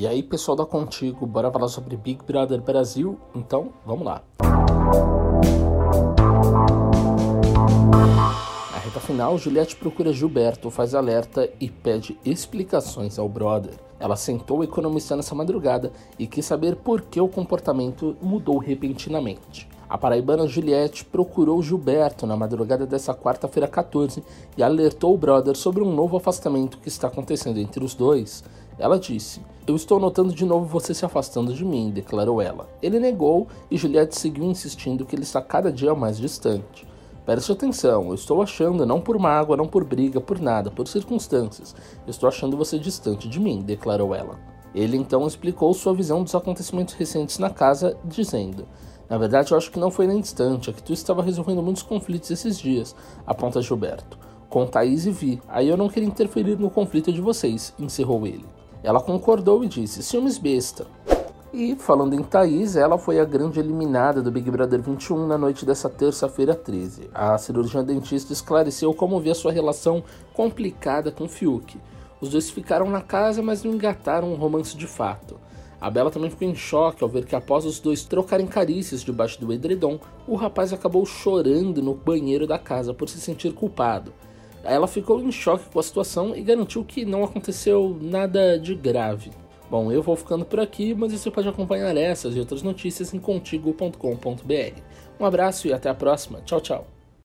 E aí, pessoal da Contigo, bora falar sobre Big Brother Brasil? Então, vamos lá. Na reta final, Juliette procura Gilberto, faz alerta e pede explicações ao brother. Ela sentou economizando essa madrugada e quis saber por que o comportamento mudou repentinamente. A paraibana Juliette procurou Gilberto na madrugada dessa quarta-feira 14 e alertou o brother sobre um novo afastamento que está acontecendo entre os dois. Ela disse: Eu estou notando de novo você se afastando de mim, declarou ela. Ele negou e Juliette seguiu insistindo que ele está cada dia mais distante. Preste atenção, eu estou achando, não por mágoa, não por briga, por nada, por circunstâncias. Eu estou achando você distante de mim, declarou ela. Ele então explicou sua visão dos acontecimentos recentes na casa, dizendo: Na verdade, eu acho que não foi nem distante, é que tu estava resolvendo muitos conflitos esses dias, aponta Gilberto. Com Thaís e Vi, aí eu não queria interferir no conflito de vocês, encerrou ele. Ela concordou e disse: ciúmes besta. E falando em Thaís, ela foi a grande eliminada do Big Brother 21 na noite dessa terça-feira 13. A cirurgiã dentista esclareceu como via sua relação complicada com Fiuk. Os dois ficaram na casa, mas não engataram um romance de fato. A Bela também ficou em choque ao ver que após os dois trocarem carícias debaixo do edredom, o rapaz acabou chorando no banheiro da casa por se sentir culpado. Ela ficou em choque com a situação e garantiu que não aconteceu nada de grave. Bom, eu vou ficando por aqui, mas você pode acompanhar essas e outras notícias em contigo.com.br. Um abraço e até a próxima. Tchau, tchau.